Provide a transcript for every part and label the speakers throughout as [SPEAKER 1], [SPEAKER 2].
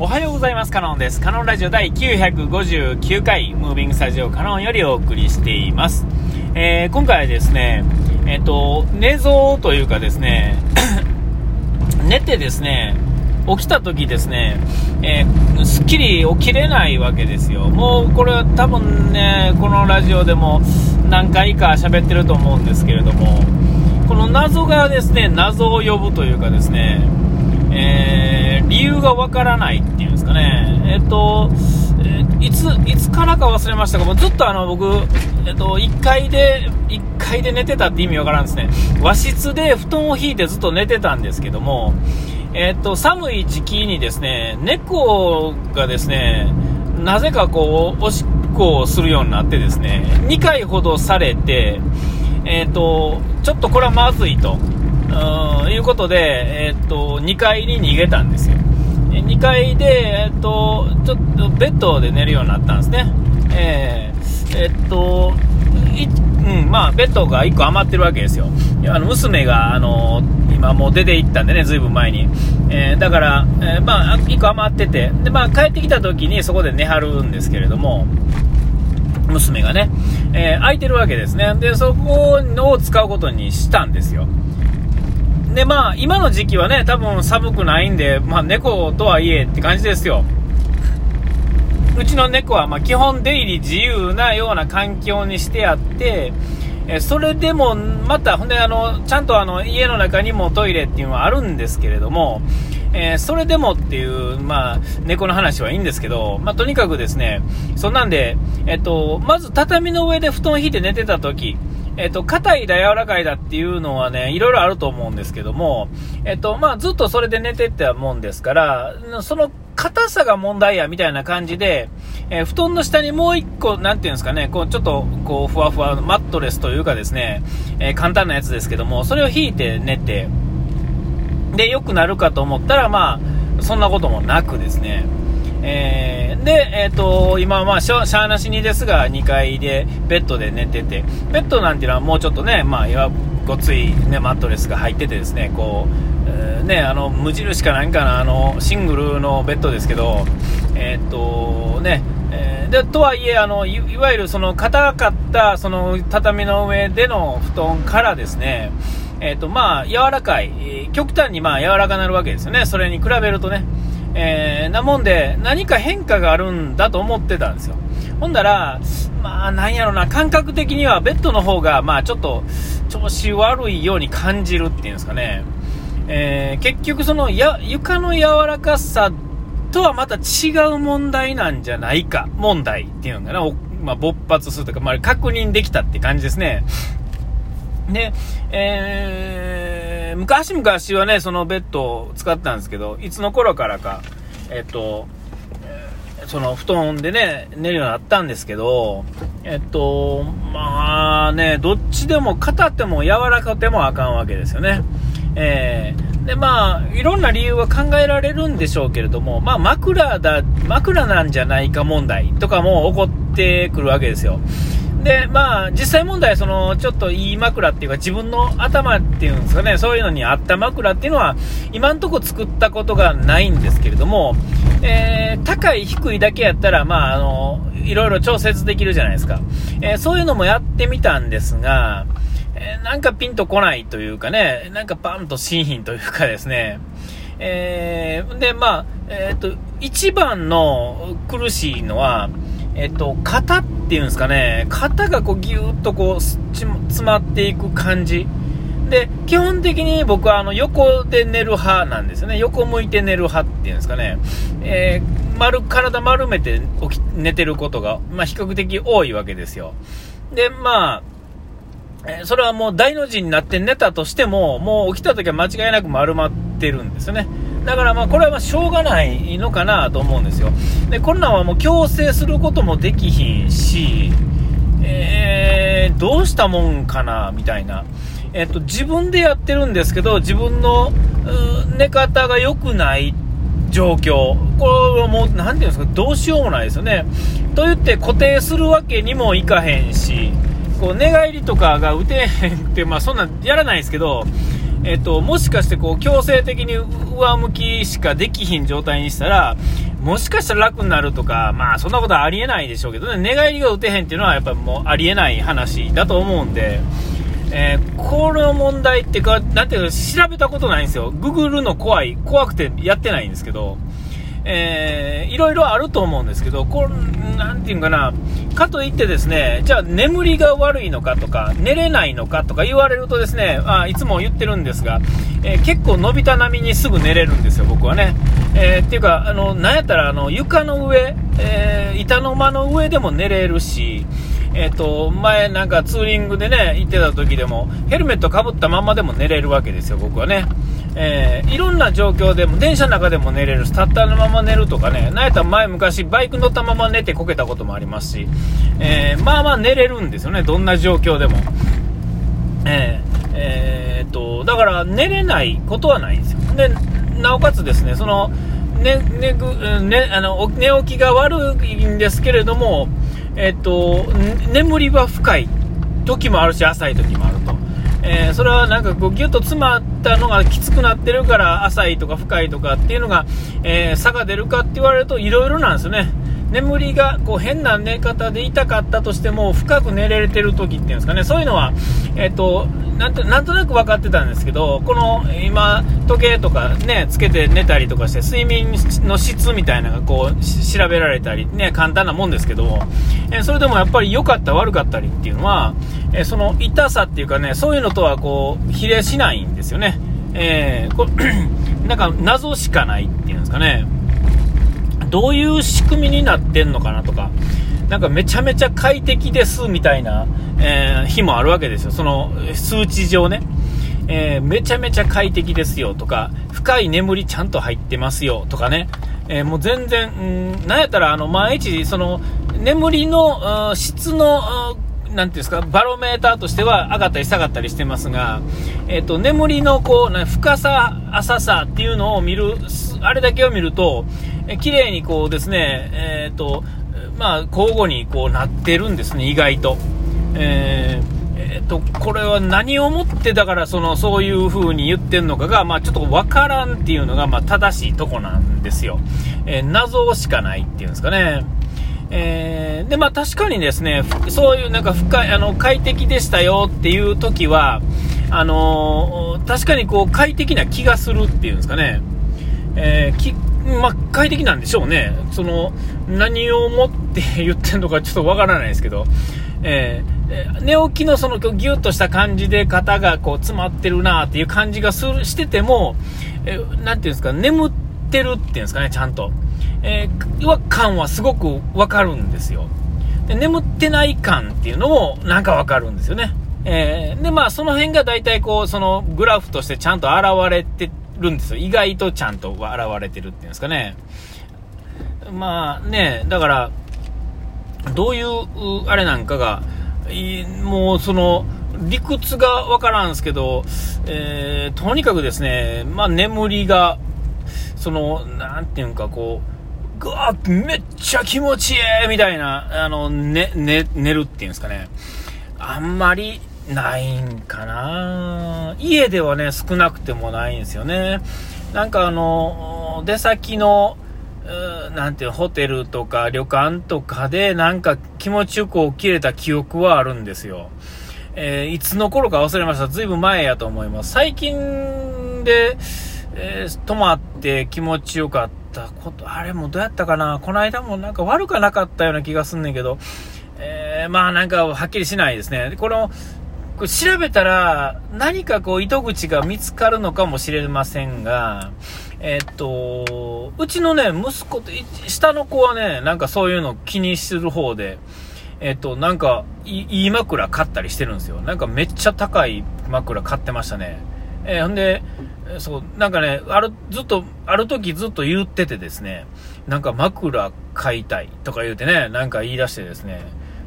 [SPEAKER 1] おはようございます。カノンです。カノンラジオ第959回、ムービングスタジオカノンよりお送りしています。えー、今回はですね、えっ、ー、と、寝相というかですね、寝てですね、起きた時ですね、えー、すっきり起きれないわけですよ。もうこれは多分ね、このラジオでも何回か喋ってると思うんですけれども、この謎がですね、謎を呼ぶというかですね、理由がわからないっていうんですかね、えっと、えー、いつ、いつからか忘れましたが、もうずっとあの、僕、えっと、1階で、1階で寝てたって意味わからんですね。和室で布団を引いてずっと寝てたんですけども、えっと、寒い時期にですね、猫がですね、なぜかこう、おしっこをするようになってですね、2回ほどされて、えっと、ちょっとこれはまずいと。うん、いうことで、えー、っと、2階に逃げたんですよ。2階で、えー、っと、ちょっとベッドで寝るようになったんですね。えー、えー、っと、うん、まあ、ベッドが1個余ってるわけですよ。あの、娘が、あの、今もう出て行ったんでね、ずいぶん前に。えー、だから、えー、まあ、1個余ってて、で、まあ、帰ってきた時にそこで寝はるんですけれども、娘がね、えー、空いてるわけですね。で、そこを使うことにしたんですよ。で、まあ、今の時期はね、多分寒くないんで、まあ、猫とはいえって感じですよ。うちの猫は、ま基本出入り自由なような環境にしてあって、えそれでも、また、ほんで、あの、ちゃんとあの、家の中にもトイレっていうのはあるんですけれども、えー、それでもっていう、まあ、猫の話はいいんですけど、まあ、とにかくですね、そんなんで、えっと、まず畳の上で布団を引いて寝てた時、えっと、硬いだ、柔らかいだっていうのはね、いろいろあると思うんですけども、えっと、まあ、ずっとそれで寝てってたもんですから、その硬さが問題や、みたいな感じで、えー、布団の下にもう一個、なんていうんですかね、こう、ちょっと、こう、ふわふわマットレスというかですね、えー、簡単なやつですけども、それを引いて寝て、で、良くなるかと思ったら、まあ、そんなこともなくですね、えー、で、えっ、ー、と、今はまあしゃ、しゃーなしにですが、2階でベッドで寝てて、ベッドなんていうのはもうちょっとね、まあ、いわごつい、ね、マットレスが入っててですね、こう、えー、ね、あの、無印かなんかの、あの、シングルのベッドですけど、えっ、と、ね、えで、とはいえ、あの、いわゆるその硬かった、その畳の上での布団からですね、えっ、と、まあ、柔らかい、極端にまあ、柔らかなるわけですよね。それに比べるとね。えー、なもんで、何か変化があるんだと思ってたんですよ。ほんだら、まあ、なんやろな、感覚的にはベッドの方が、まあ、ちょっと、調子悪いように感じるっていうんですかね。えー、結局、そのや、床の柔らかさとはまた違う問題なんじゃないか、問題っていうのかな。まあ、勃発するとか、まあ、確認できたって感じですね。で、えー昔々はね、そのベッドを使ったんですけど、いつの頃からか、えっと、その布団でね、寝るようになったんですけど、えっと、まあね、どっちでも硬ても柔らかくてもあかんわけですよね。えー、で、まあ、いろんな理由は考えられるんでしょうけれども、まあ、枕だ、枕なんじゃないか問題とかも起こってくるわけですよ。で、まあ、実際問題、その、ちょっといい枕っていうか、自分の頭っていうんですかね、そういうのに合った枕っていうのは、今んとこ作ったことがないんですけれども、えー、高い、低いだけやったら、まあ、あの、いろいろ調節できるじゃないですか。えー、そういうのもやってみたんですが、えー、なんかピンとこないというかね、なんかパンと新品というかですね、えー、で、まあ、えっ、と、一番の苦しいのは、えっと、型っていうんですかね、型がこうギューッとこう詰まっていく感じ。で、基本的に僕はあの横で寝る派なんですよね。横向いて寝る派っていうんですかね。えー、丸、体丸めて起き寝てることが、まあ、比較的多いわけですよ。で、まあ、えそれはもう大の字になって寝たとしても、もう起きた時は間違いなく丸まってるんですよね。だからまあこれはましょうがないのかなと思うんですよ。で、こんなんはもう強制することもできひんし、えー、どうしたもんかなみたいな。えっと、自分でやってるんですけど、自分の寝方が良くない状況。これはもう、なんていうんですか、どうしようもないですよね。と言って固定するわけにもいかへんし、こう寝返りとかが打てへんって、まあそんなんやらないですけど、えっと、もしかしてこう強制的に上向きしかできひん状態にしたら、もしかしたら楽になるとか、まあそんなことはありえないでしょうけどね、寝返りが打てへんっていうのはやっぱもうありえない話だと思うんで、えー、この問題ってか、なんていうか調べたことないんですよ。ググるの怖い、怖くてやってないんですけど、えー、いろいろあると思うんですけど、こ、なんていうかな、かといってですね、じゃあ眠りが悪いのかとか、寝れないのかとか言われるとですね、あいつも言ってるんですが、えー、結構伸びた波にすぐ寝れるんですよ、僕はね。えー、っていうか、あの、なんやったら、あの、床の上、えー、板の間の上でも寝れるし、えっ、ー、と、前なんかツーリングでね、行ってた時でも、ヘルメットかぶったままでも寝れるわけですよ、僕はね。えー、いろんな状況でも、電車の中でも寝れるし、たったのまま寝るとかね、なんやったら前昔、バイク乗ったまま寝てこけたこともありますし、えー、まあまあ寝れるんですよね、どんな状況でも。えー、えー、っと、だから寝れないことはないんですよ。で、なおかつですね、その、ね、ね、ね、あの、寝起きが悪いんですけれども、えっと、眠りは深い時もあるし、浅い時もあると。えー、それはなんかこうギュッと詰まったのがきつくなってるから浅いとか深いとかっていうのが、えー、差が出るかって言われるといろいろなんですよね。眠りがこう変な寝方で痛かったとしても深く寝れてる時っていうんですかねそういうのは、えーと、なんとなんとなく分かってたんですけどこの今時計とかねつけて寝たりとかして睡眠の質みたいなのがこう調べられたりね簡単なもんですけど、え、それでもやっぱり良かった悪かったりっていうのは、え、その痛さっていうかねそういうのとはこう比例しないんですよね。えー、こ なんか謎しかないっていうんですかね。どういう仕組みになってんのかなとか、なんかめちゃめちゃ快適ですみたいな、えー、日もあるわけですよ。その数値上ね。えー、めちゃめちゃ快適ですよとか、深い眠りちゃんと入ってますよとかね。えー、もう全然、うん、なんやったら、あの、毎日、その、眠りの、質の、なんていうんですか、バロメーターとしては上がったり下がったりしてますが、えっ、ー、と、眠りのこう、深さ、浅さっていうのを見る、あれだけを見ると、え綺麗にこうですね、えっ、ー、と、まあ、交互にこうなってるんですね、意外と。えーえーと、これは何をもってだからそのそういう風に言ってるのかが、まあ、ちょっと分からんっていうのが、まあ、正しいとこなんですよ、えー、謎しかないっていうんですかね、えー、でまあ、確かにですねそういうなんか深いあの快適でしたよっていう時はあのー、確かにこう快適な気がするっていうんですかね、えーまあ、快適なんでしょうね。その、何をもって言ってんのかちょっとわからないですけど、えー、寝起きのそのギュッとした感じで肩がこう詰まってるなっていう感じがするしてても、えー、ていうんですか、眠ってるっていうんですかね、ちゃんと。えー、違和感はすごくわかるんですよ。で眠ってない感っていうのもなんかわかるんですよね。えー、で、まあ、その辺が大体こう、そのグラフとしてちゃんと現れてるんですよ。意外とちゃんと現れてるっていうんですかね。まあね、だから、どういう、あれなんかが、もうその、理屈がわからんすけど、えー、とにかくですね、まあ眠りが、その、なんていうかこう、ぐわめっちゃ気持ちいいみたいな、あの、ね、ね、寝るっていうんですかね。あんまり、ないんかな家ではね、少なくてもないんですよね。なんかあの、出先の、なんていうホテルとか旅館とかでなんか気持ちよく起きれた記憶はあるんですよ。えー、いつの頃か忘れました。ずいぶん前やと思います。最近で、えー、泊まって気持ちよかったこと、あれもどうやったかなこの間もなんか悪くなかったような気がすんねんけど、えー、まあなんかはっきりしないですね。この、これ調べたら何かこう糸口が見つかるのかもしれませんが、えっと、うちのね、息子って、下の子はね、なんかそういうの気にする方で、えっと、なんかい、いい枕買ったりしてるんですよ。なんかめっちゃ高い枕買ってましたね。えー、ほんで、そう、なんかね、ある、ずっと、ある時ずっと言っててですね、なんか枕買いたいとか言うてね、なんか言い出してですね、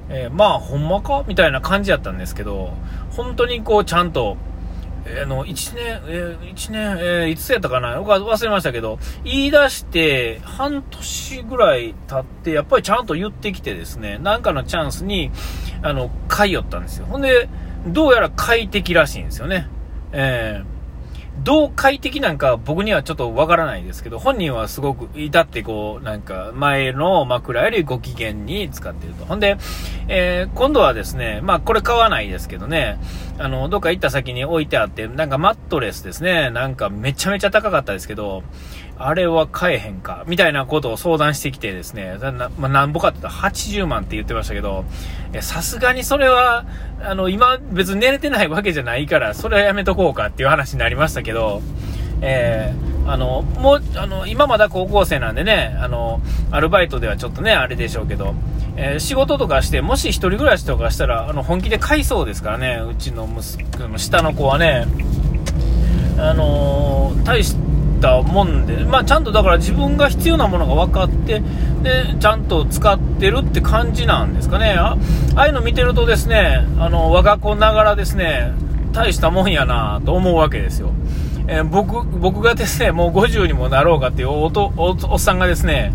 [SPEAKER 1] えー、まあ、ほんまか？みたいな感じやったんですけど、本当にこう、ちゃんと、えー、の、1年、えー、1年、えー、いつやったかな？忘れましたけど、言い出して、半年ぐらい経って、やっぱりちゃんと言ってきてですね、なんかのチャンスに、あの、買いよったんですよ。ほんで、どうやら快適らしいんですよね。えーどう快適なんか僕にはちょっとわからないですけど、本人はすごく至ってこう、なんか前の枕よりご機嫌に使っていると。ほんで、えー、今度はですね、まあこれ買わないですけどね、あの、どっか行った先に置いてあって、なんかマットレスですね、なんかめちゃめちゃ高かったですけど、あれは買えへんか、みたいなことを相談してきてですね、なまあ、なんぼかって言ったら80万って言ってましたけど、さすがにそれは、あの、今別に寝れてないわけじゃないから、それはやめとこうかっていう話になりましたけど、えー、あの、もう、あの、今まだ高校生なんでね、あの、アルバイトではちょっとね、あれでしょうけど、えー、仕事とかして、もし一人暮らしとかしたら、あの、本気で買いそうですからね、うちの息子の下の子はね、あのー、大したもんで、まあ、ちゃんとだから自分が必要なものが分かって、で、ちゃんと使ってるって感じなんですかね。ああいうの見てるとですね、あの、我が子ながらですね、大したもんやなと思うわけですよ。えー、僕、僕がですね、もう50にもなろうかっていうおとおおっさんがですね、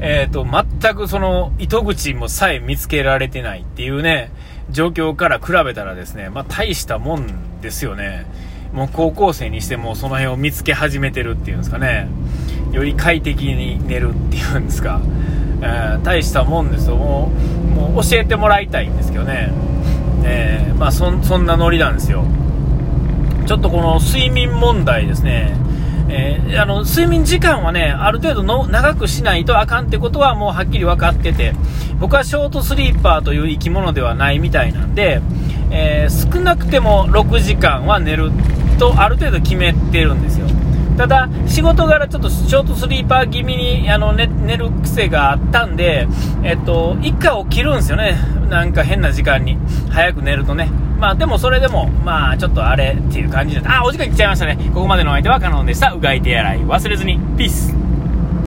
[SPEAKER 1] えっ、ー、と、全くその糸口もさえ見つけられてないっていうね、状況から比べたらですね、まあ、大したもんですよね。もう高校生にしてもその辺を見つけ始めてるっていうんですかね。より快適に寝るっていうんですか。えー、大したもんですよ。もう、もう教えてもらいたいんですけどね。えー、まあそ、そんなノリなんですよ。ちょっとこの睡眠問題ですね。えー、あの睡眠時間はね、ある程度の長くしないとあかんってことはもうはっきり分かってて、僕はショートスリーパーという生き物ではないみたいなんで、えー、少なくても6時間は寝るとある程度決めてるんですよ。ただ、仕事柄ちょっとショートスリーパー気味にあの寝寝る癖があったんで、えっと、1回起きるんですよね。なんか変な時間に。早く寝るとね。まあでもそれでも、まあちょっとあれっていう感じで、あ、お時間来ちゃいましたね。ここまでのお相手はカノンでした。うがい手洗い忘れずに。ピース。